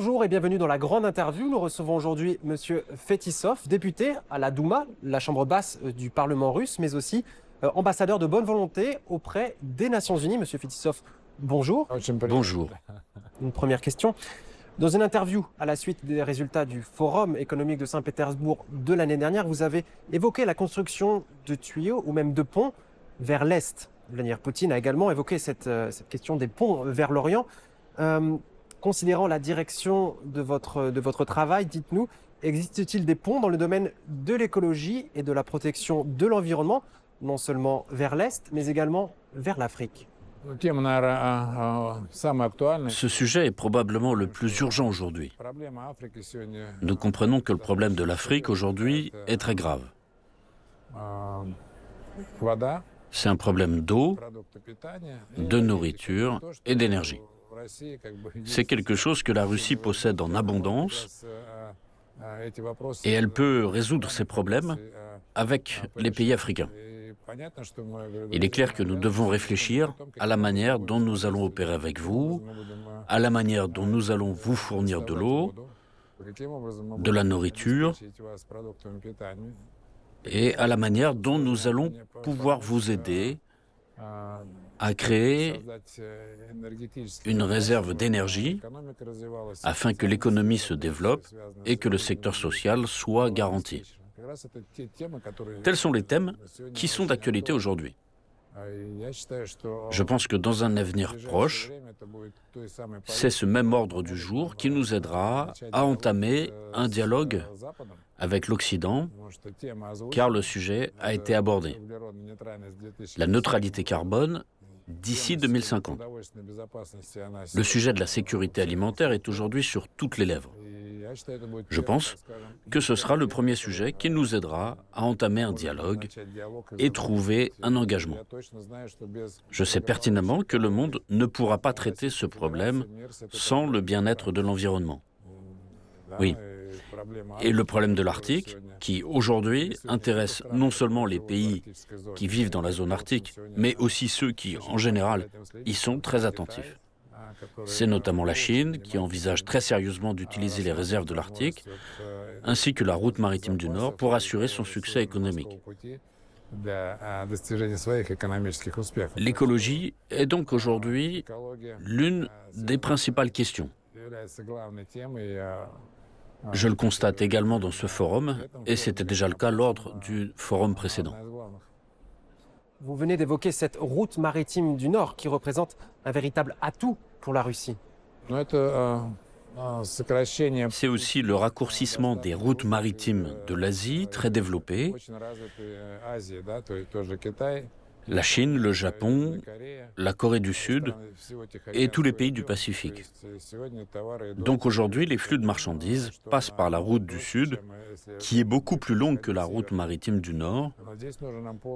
Bonjour et bienvenue dans la grande interview. Nous recevons aujourd'hui Monsieur Fetisov, député à la Douma, la chambre basse euh, du Parlement russe, mais aussi euh, ambassadeur de bonne volonté auprès des Nations Unies. Monsieur Fetisov, bonjour. Bonjour. Une première question. Dans une interview à la suite des résultats du Forum économique de Saint-Pétersbourg de l'année dernière, vous avez évoqué la construction de tuyaux ou même de ponts vers l'Est. Vladimir Poutine a également évoqué cette, euh, cette question des ponts vers l'Orient. Euh, considérant la direction de votre, de votre travail, dites-nous, existe-t-il des ponts dans le domaine de l'écologie et de la protection de l'environnement, non seulement vers l'Est, mais également vers l'Afrique? Ce sujet est probablement le plus urgent aujourd'hui. Nous comprenons que le problème de l'Afrique aujourd'hui est très grave. C'est un problème d'eau, de nourriture et d'énergie. C'est quelque chose que la Russie possède en abondance et elle peut résoudre ces problèmes avec les pays africains. Il est clair que nous devons réfléchir à la manière dont nous allons opérer avec vous, à la manière dont nous allons vous fournir de l'eau, de la nourriture et à la manière dont nous allons pouvoir vous aider à créer une réserve d'énergie afin que l'économie se développe et que le secteur social soit garanti. Tels sont les thèmes qui sont d'actualité aujourd'hui. Je pense que dans un avenir proche, c'est ce même ordre du jour qui nous aidera à entamer un dialogue avec l'Occident, car le sujet a été abordé. La neutralité carbone d'ici 2050. Le sujet de la sécurité alimentaire est aujourd'hui sur toutes les lèvres. Je pense que ce sera le premier sujet qui nous aidera à entamer un dialogue et trouver un engagement. Je sais pertinemment que le monde ne pourra pas traiter ce problème sans le bien-être de l'environnement. Oui. Et le problème de l'Arctique, qui aujourd'hui intéresse non seulement les pays qui vivent dans la zone arctique, mais aussi ceux qui, en général, y sont très attentifs. C'est notamment la Chine qui envisage très sérieusement d'utiliser les réserves de l'Arctique, ainsi que la route maritime du Nord pour assurer son succès économique. L'écologie est donc aujourd'hui l'une des principales questions. Je le constate également dans ce forum, et c'était déjà le cas lors du forum précédent. Vous venez d'évoquer cette route maritime du Nord qui représente un véritable atout pour la Russie. C'est aussi le raccourcissement des routes maritimes de l'Asie, très développées, la Chine, le Japon, la Corée du Sud et tous les pays du Pacifique. Donc aujourd'hui, les flux de marchandises passent par la route du Sud, qui est beaucoup plus longue que la route maritime du Nord,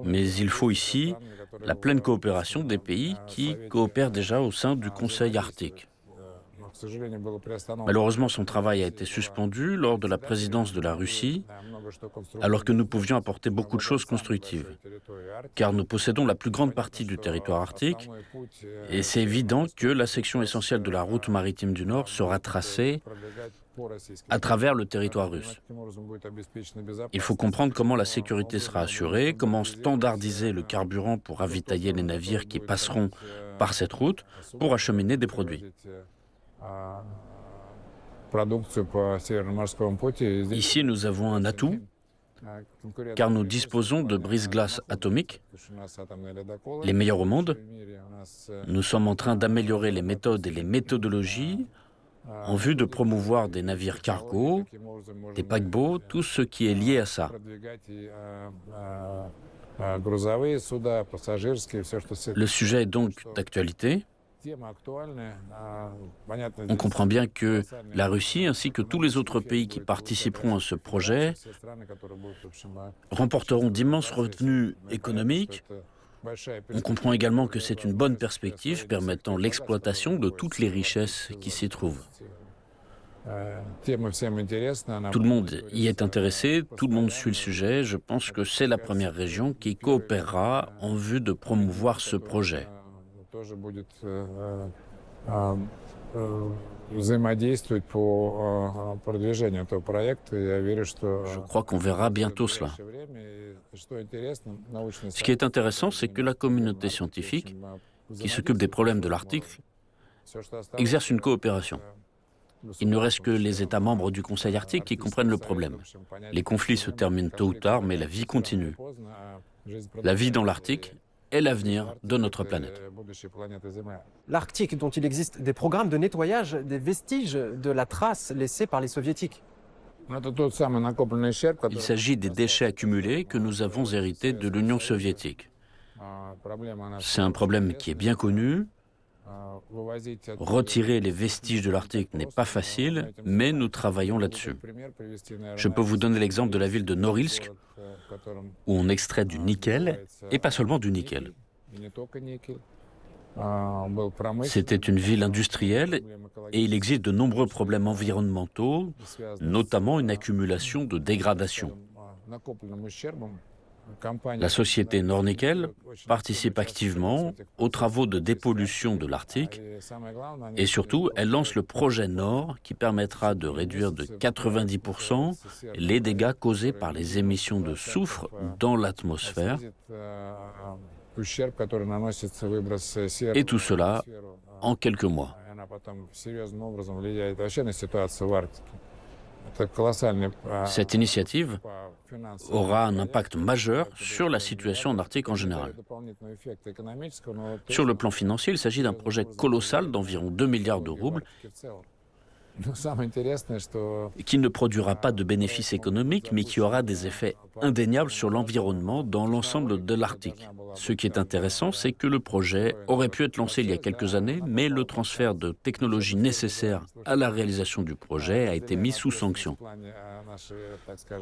mais il faut ici la pleine coopération des pays qui coopèrent déjà au sein du Conseil arctique. Malheureusement, son travail a été suspendu lors de la présidence de la Russie, alors que nous pouvions apporter beaucoup de choses constructives, car nous possédons la plus grande partie du territoire arctique, et c'est évident que la section essentielle de la route maritime du Nord sera tracée à travers le territoire russe. Il faut comprendre comment la sécurité sera assurée, comment standardiser le carburant pour ravitailler les navires qui passeront par cette route pour acheminer des produits. Ici, nous avons un atout, car nous disposons de brise-glaces atomiques, les meilleures au monde. Nous sommes en train d'améliorer les méthodes et les méthodologies en vue de promouvoir des navires cargo, des paquebots, tout ce qui est lié à ça. Le sujet est donc d'actualité. On comprend bien que la Russie ainsi que tous les autres pays qui participeront à ce projet remporteront d'immenses revenus économiques. On comprend également que c'est une bonne perspective permettant l'exploitation de toutes les richesses qui s'y trouvent. Tout le monde y est intéressé, tout le monde suit le sujet. Je pense que c'est la première région qui coopérera en vue de promouvoir ce projet. Je crois qu'on verra bientôt cela. Ce qui est intéressant, c'est que la communauté scientifique, qui s'occupe des problèmes de l'Arctique, exerce une coopération. Il ne reste que les États membres du Conseil arctique qui comprennent le problème. Les conflits se terminent tôt ou tard, mais la vie continue. La vie dans l'Arctique est l'avenir de notre planète. L'Arctique, dont il existe des programmes de nettoyage des vestiges de la trace laissée par les soviétiques. Il s'agit des déchets accumulés que nous avons hérités de l'Union soviétique. C'est un problème qui est bien connu. Retirer les vestiges de l'Arctique n'est pas facile, mais nous travaillons là-dessus. Je peux vous donner l'exemple de la ville de Norilsk, où on extrait du nickel, et pas seulement du nickel. C'était une ville industrielle et il existe de nombreux problèmes environnementaux, notamment une accumulation de dégradation. La société Nornickel participe activement aux travaux de dépollution de l'Arctique et surtout, elle lance le projet Nord qui permettra de réduire de 90% les dégâts causés par les émissions de soufre dans l'atmosphère. Et tout cela en quelques mois. Cette initiative aura un impact majeur sur la situation en Arctique en général. Sur le plan financier, il s'agit d'un projet colossal d'environ 2 milliards de roubles qui ne produira pas de bénéfices économiques, mais qui aura des effets indéniables sur l'environnement dans l'ensemble de l'Arctique. Ce qui est intéressant, c'est que le projet aurait pu être lancé il y a quelques années, mais le transfert de technologies nécessaires à la réalisation du projet a été mis sous sanction.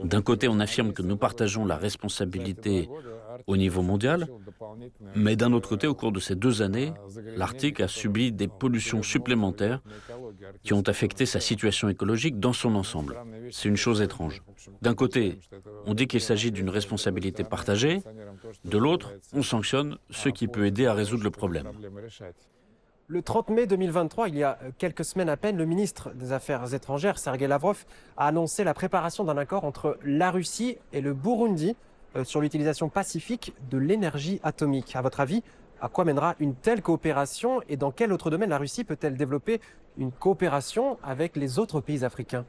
D'un côté, on affirme que nous partageons la responsabilité au niveau mondial, mais d'un autre côté, au cours de ces deux années, l'Arctique a subi des pollutions supplémentaires qui ont affecté sa situation écologique dans son ensemble. C'est une chose étrange. D'un côté, on dit qu'il s'agit d'une responsabilité partagée, de l'autre, on sanctionne ce qui peut aider à résoudre le problème. Le 30 mai 2023, il y a quelques semaines à peine, le ministre des Affaires étrangères, Sergei Lavrov, a annoncé la préparation d'un accord entre la Russie et le Burundi euh, sur l'utilisation pacifique de l'énergie atomique. À votre avis, à quoi mènera une telle coopération et dans quel autre domaine la Russie peut-elle développer une coopération avec les autres pays africains?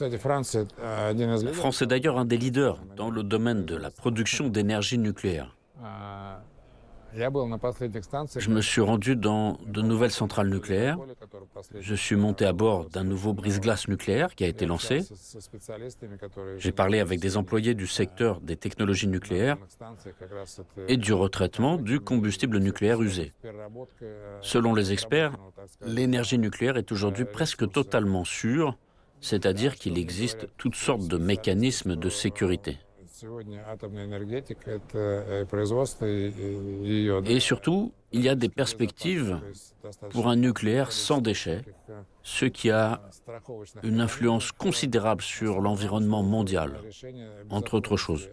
La France est d'ailleurs un des leaders dans le domaine de la production d'énergie nucléaire. Je me suis rendu dans de nouvelles centrales nucléaires. Je suis monté à bord d'un nouveau brise-glace nucléaire qui a été lancé. J'ai parlé avec des employés du secteur des technologies nucléaires et du retraitement du combustible nucléaire usé. Selon les experts, l'énergie nucléaire est aujourd'hui presque totalement sûre, c'est-à-dire qu'il existe toutes sortes de mécanismes de sécurité. Et surtout, il y a des perspectives pour un nucléaire sans déchets, ce qui a une influence considérable sur l'environnement mondial, entre autres choses.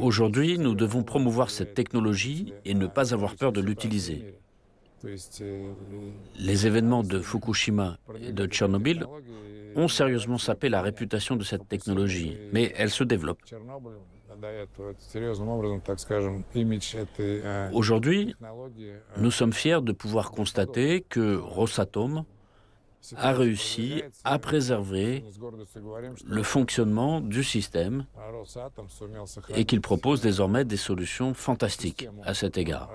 Aujourd'hui, nous devons promouvoir cette technologie et ne pas avoir peur de l'utiliser. Les événements de Fukushima et de Tchernobyl ont sérieusement sapé la réputation de cette technologie, mais elle se développe. Aujourd'hui, nous sommes fiers de pouvoir constater que Rosatom a réussi à préserver le fonctionnement du système et qu'il propose désormais des solutions fantastiques à cet égard.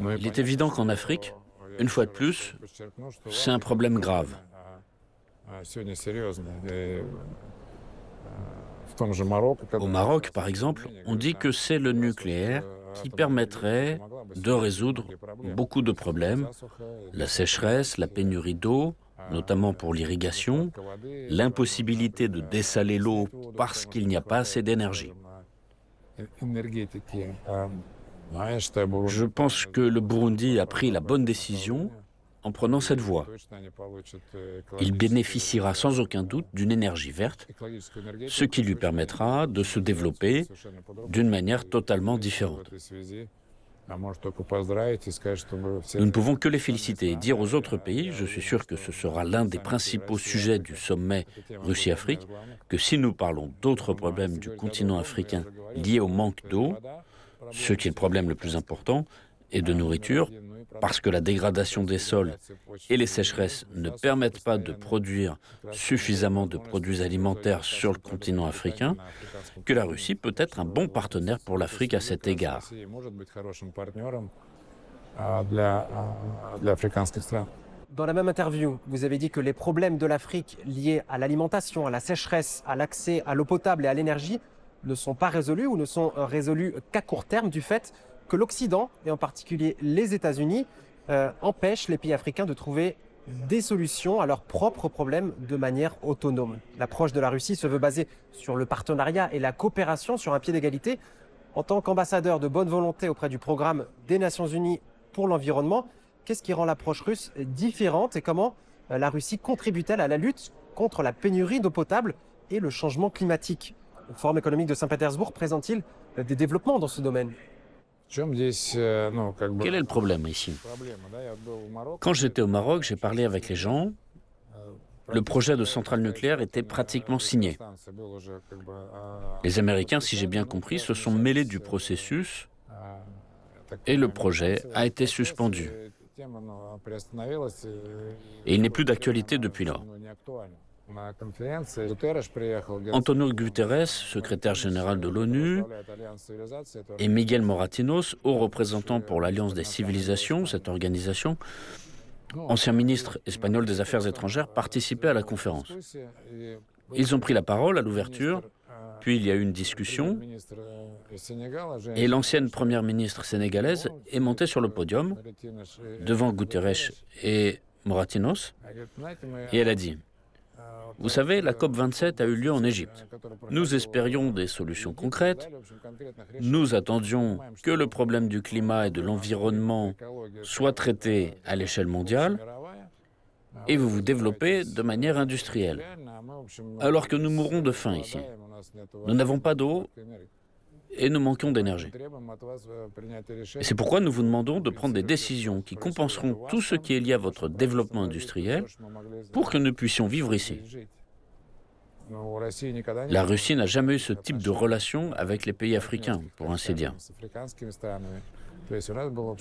Il est évident qu'en Afrique, une fois de plus, c'est un problème grave. Au Maroc, par exemple, on dit que c'est le nucléaire qui permettrait de résoudre beaucoup de problèmes, la sécheresse, la pénurie d'eau, notamment pour l'irrigation, l'impossibilité de dessaler l'eau parce qu'il n'y a pas assez d'énergie. Je pense que le Burundi a pris la bonne décision en prenant cette voie. Il bénéficiera sans aucun doute d'une énergie verte, ce qui lui permettra de se développer d'une manière totalement différente. Nous ne pouvons que les féliciter et dire aux autres pays, je suis sûr que ce sera l'un des principaux sujets du sommet Russie-Afrique, que si nous parlons d'autres problèmes du continent africain liés au manque d'eau, ce qui est le problème le plus important, et de nourriture, parce que la dégradation des sols et les sécheresses ne permettent pas de produire suffisamment de produits alimentaires sur le continent africain, que la Russie peut être un bon partenaire pour l'Afrique à cet égard. Dans la même interview, vous avez dit que les problèmes de l'Afrique liés à l'alimentation, à la sécheresse, à l'accès à l'eau potable et à l'énergie ne sont pas résolus ou ne sont résolus qu'à court terme du fait que l'Occident, et en particulier les États-Unis, euh, empêchent les pays africains de trouver des solutions à leurs propres problèmes de manière autonome. L'approche de la Russie se veut baser sur le partenariat et la coopération sur un pied d'égalité. En tant qu'ambassadeur de bonne volonté auprès du programme des Nations Unies pour l'environnement, qu'est-ce qui rend l'approche russe différente et comment euh, la Russie contribue-t-elle à la lutte contre la pénurie d'eau potable et le changement climatique? Forum économique de Saint-Pétersbourg présente-t-il des développements dans ce domaine? Euh, Quel est le problème ici? Quand j'étais au Maroc, j'ai parlé avec les gens. Le projet de centrale nucléaire était pratiquement signé. Les Américains, si j'ai bien compris, se sont mêlés du processus et le projet a été suspendu. Et il n'est plus d'actualité depuis lors. Antonio Guterres, secrétaire général de l'ONU, et Miguel Moratinos, haut représentant pour l'Alliance des civilisations, cette organisation, ancien ministre espagnol des Affaires étrangères, participaient à la conférence. Ils ont pris la parole à l'ouverture, puis il y a eu une discussion, et l'ancienne première ministre sénégalaise est montée sur le podium devant Guterres et Moratinos, et elle a dit vous savez, la COP27 a eu lieu en Égypte. Nous espérions des solutions concrètes. Nous attendions que le problème du climat et de l'environnement soit traité à l'échelle mondiale. Et vous vous développez de manière industrielle. Alors que nous mourrons de faim ici. Nous n'avons pas d'eau et nous manquons d'énergie. C'est pourquoi nous vous demandons de prendre des décisions qui compenseront tout ce qui est lié à votre développement industriel pour que nous puissions vivre ici. La Russie n'a jamais eu ce type de relation avec les pays africains, pour ainsi dire.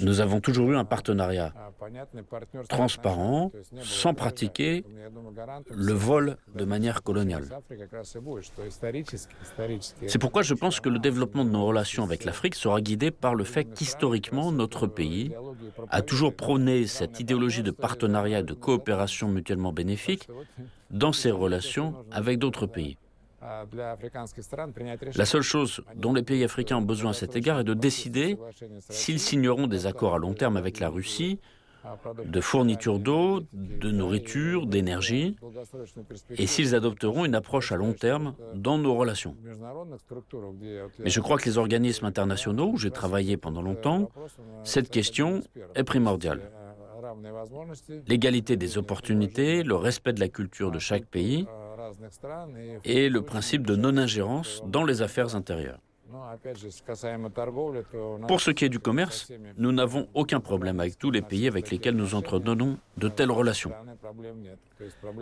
Nous avons toujours eu un partenariat transparent, sans pratiquer le vol de manière coloniale. C'est pourquoi je pense que le développement de nos relations avec l'Afrique sera guidé par le fait qu'historiquement, notre pays a toujours prôné cette idéologie de partenariat et de coopération mutuellement bénéfique dans ses relations avec d'autres pays. La seule chose dont les pays africains ont besoin à cet égard est de décider s'ils signeront des accords à long terme avec la Russie de fourniture d'eau, de nourriture, d'énergie, et s'ils adopteront une approche à long terme dans nos relations. Mais je crois que les organismes internationaux où j'ai travaillé pendant longtemps, cette question est primordiale. L'égalité des opportunités, le respect de la culture de chaque pays, et le principe de non-ingérence dans les affaires intérieures. Pour ce qui est du commerce, nous n'avons aucun problème avec tous les pays avec lesquels nous entretenons de telles relations.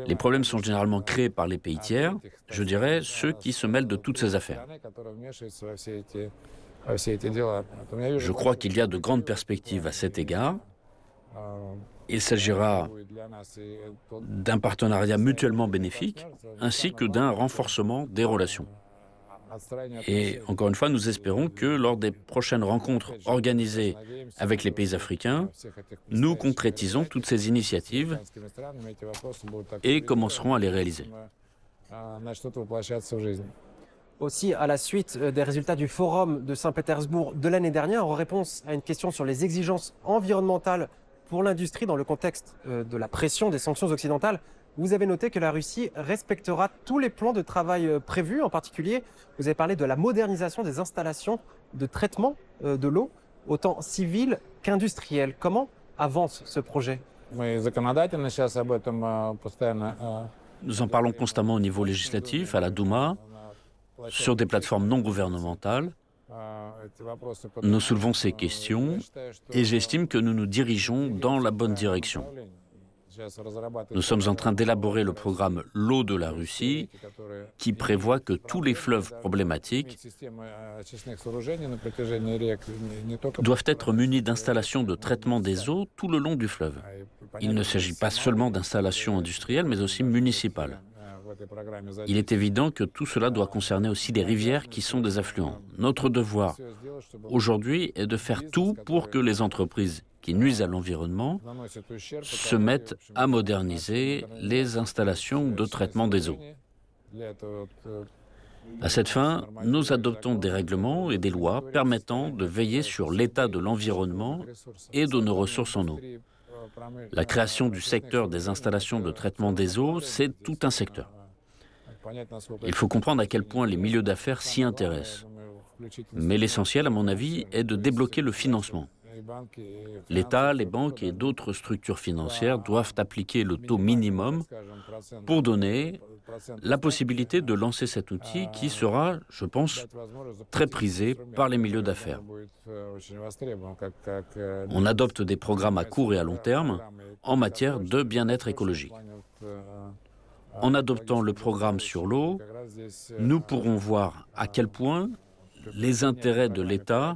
Les problèmes sont généralement créés par les pays tiers, je dirais ceux qui se mêlent de toutes ces affaires. Je crois qu'il y a de grandes perspectives à cet égard. Il s'agira d'un partenariat mutuellement bénéfique ainsi que d'un renforcement des relations. Et encore une fois, nous espérons que lors des prochaines rencontres organisées avec les pays africains, nous concrétisons toutes ces initiatives et commencerons à les réaliser. Aussi, à la suite des résultats du Forum de Saint-Pétersbourg de l'année dernière, en réponse à une question sur les exigences environnementales pour l'industrie dans le contexte euh, de la pression des sanctions occidentales, vous avez noté que la Russie respectera tous les plans de travail euh, prévus. En particulier, vous avez parlé de la modernisation des installations de traitement euh, de l'eau, autant civile qu'industrielle. Comment avance ce projet? Nous en parlons constamment au niveau législatif, à la Douma, sur des plateformes non gouvernementales. Nous soulevons ces questions et j'estime que nous nous dirigeons dans la bonne direction. Nous sommes en train d'élaborer le programme L'eau de la Russie qui prévoit que tous les fleuves problématiques doivent être munis d'installations de traitement des eaux tout le long du fleuve. Il ne s'agit pas seulement d'installations industrielles, mais aussi municipales. Il est évident que tout cela doit concerner aussi les rivières qui sont des affluents. Notre devoir aujourd'hui est de faire tout pour que les entreprises qui nuisent à l'environnement se mettent à moderniser les installations de traitement des eaux. À cette fin, nous adoptons des règlements et des lois permettant de veiller sur l'état de l'environnement et de nos ressources en eau. La création du secteur des installations de traitement des eaux, c'est tout un secteur. Il faut comprendre à quel point les milieux d'affaires s'y intéressent. Mais l'essentiel, à mon avis, est de débloquer le financement. L'État, les banques et d'autres structures financières doivent appliquer le taux minimum pour donner la possibilité de lancer cet outil qui sera, je pense, très prisé par les milieux d'affaires. On adopte des programmes à court et à long terme en matière de bien-être écologique. En adoptant le programme sur l'eau, nous pourrons voir à quel point les intérêts de l'État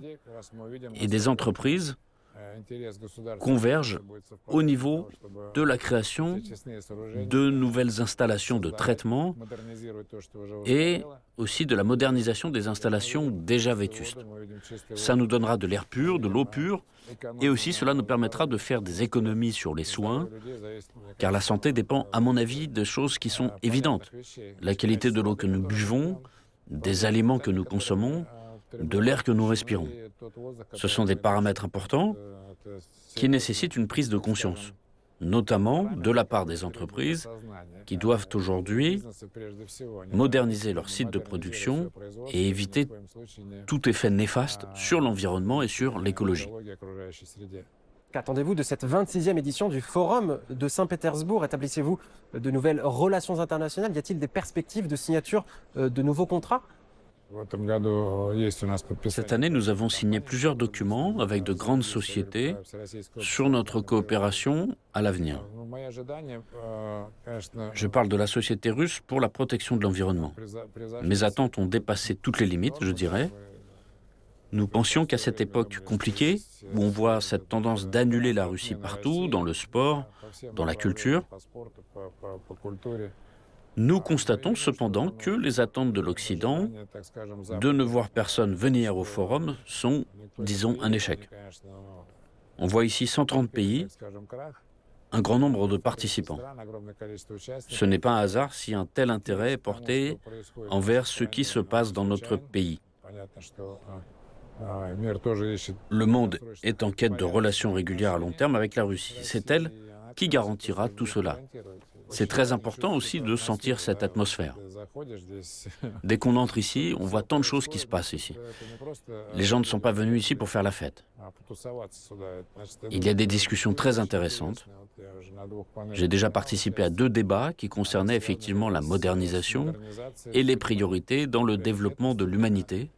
et des entreprises convergent au niveau de la création de nouvelles installations de traitement et aussi de la modernisation des installations déjà vétustes. Ça nous donnera de l'air pur, de l'eau pure, et aussi cela nous permettra de faire des économies sur les soins, car la santé dépend, à mon avis, de choses qui sont évidentes. La qualité de l'eau que nous buvons, des aliments que nous consommons, de l'air que nous respirons. Ce sont des paramètres importants qui nécessitent une prise de conscience, notamment de la part des entreprises qui doivent aujourd'hui moderniser leur site de production et éviter tout effet néfaste sur l'environnement et sur l'écologie. Qu'attendez-vous de cette 26e édition du Forum de Saint-Pétersbourg? Établissez-vous de nouvelles relations internationales? Y a-t-il des perspectives de signature euh, de nouveaux contrats? Cette année, nous avons signé plusieurs documents avec de grandes sociétés sur notre coopération à l'avenir. Je parle de la société russe pour la protection de l'environnement. Mes attentes ont dépassé toutes les limites, je dirais. Nous pensions qu'à cette époque compliquée, où on voit cette tendance d'annuler la Russie partout, dans le sport, dans la culture, nous constatons cependant que les attentes de l'Occident de ne voir personne venir au forum sont, disons, un échec. On voit ici 130 pays, un grand nombre de participants. Ce n'est pas un hasard si un tel intérêt est porté envers ce qui se passe dans notre pays. Le monde est en quête de relations régulières à long terme avec la Russie. C'est elle qui garantira tout cela. C'est très important aussi de sentir cette atmosphère. Dès qu'on entre ici, on voit tant de choses qui se passent ici. Les gens ne sont pas venus ici pour faire la fête. Il y a des discussions très intéressantes. J'ai déjà participé à deux débats qui concernaient effectivement la modernisation et les priorités dans le développement de l'humanité.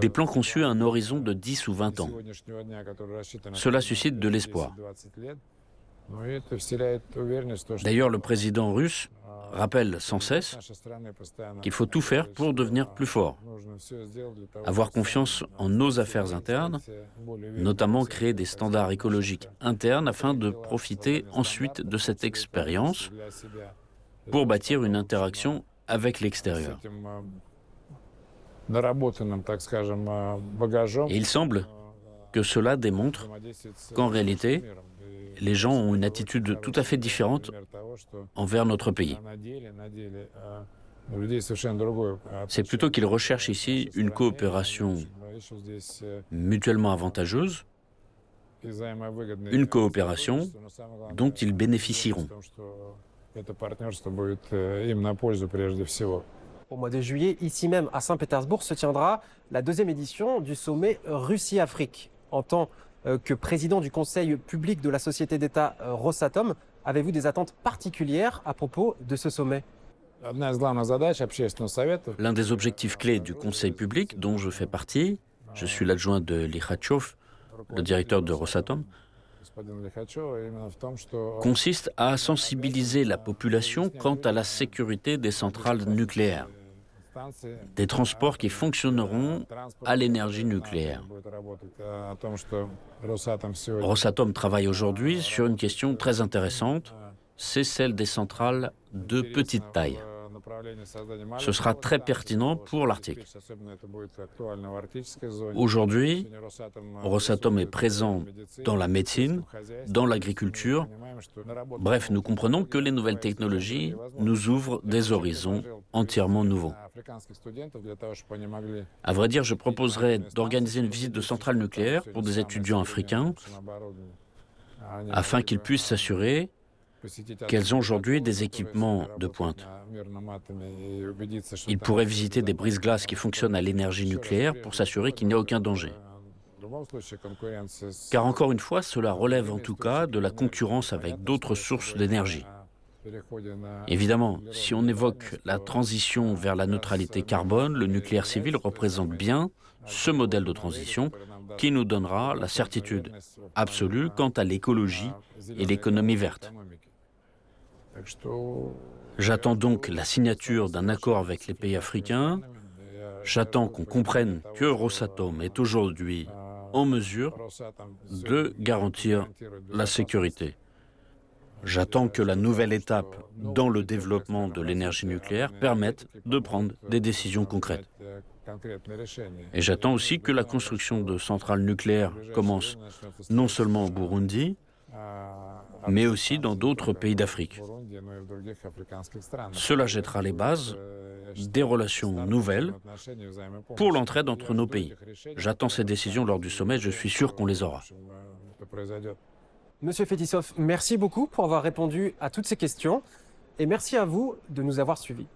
Des plans conçus à un horizon de 10 ou 20 ans. Cela suscite de l'espoir. D'ailleurs, le président russe rappelle sans cesse qu'il faut tout faire pour devenir plus fort, avoir confiance en nos affaires internes, notamment créer des standards écologiques internes afin de profiter ensuite de cette expérience pour bâtir une interaction avec l'extérieur. Et il semble que cela démontre qu'en réalité, les gens ont une attitude tout à fait différente envers notre pays. C'est plutôt qu'ils recherchent ici une coopération mutuellement avantageuse, une coopération dont ils bénéficieront. Au mois de juillet, ici même à Saint-Pétersbourg, se tiendra la deuxième édition du sommet Russie-Afrique. En que président du conseil public de la société d'État Rosatom. Avez-vous des attentes particulières à propos de ce sommet? L'un des objectifs clés du conseil public dont je fais partie, je suis l'adjoint de Likhatchov, le directeur de Rosatom, consiste à sensibiliser la population quant à la sécurité des centrales nucléaires, des transports qui fonctionneront à l'énergie nucléaire. Rosatom travaille aujourd'hui sur une question très intéressante, c'est celle des centrales de petite taille. Ce sera très pertinent pour l'Arctique. Aujourd'hui, Rosatom est présent dans la médecine, dans l'agriculture. Bref, nous comprenons que les nouvelles technologies nous ouvrent des horizons entièrement nouveaux. À vrai dire, je proposerais d'organiser une visite de centrale nucléaire pour des étudiants africains afin qu'ils puissent s'assurer qu'elles ont aujourd'hui des équipements de pointe. Ils pourraient visiter des brises-glaces qui fonctionnent à l'énergie nucléaire pour s'assurer qu'il n'y a aucun danger. Car encore une fois, cela relève en tout cas de la concurrence avec d'autres sources d'énergie. Évidemment, si on évoque la transition vers la neutralité carbone, le nucléaire civil représente bien ce modèle de transition qui nous donnera la certitude absolue quant à l'écologie et l'économie verte. J'attends donc la signature d'un accord avec les pays africains. J'attends qu'on comprenne que Rosatom est aujourd'hui en mesure de garantir la sécurité. J'attends que la nouvelle étape dans le développement de l'énergie nucléaire permette de prendre des décisions concrètes. Et j'attends aussi que la construction de centrales nucléaires commence non seulement au Burundi, mais aussi dans d'autres pays d'Afrique. Cela jettera les bases des relations nouvelles pour l'entraide entre nos pays. J'attends ces décisions lors du sommet, je suis sûr qu'on les aura. Monsieur Fetisov, merci beaucoup pour avoir répondu à toutes ces questions et merci à vous de nous avoir suivis.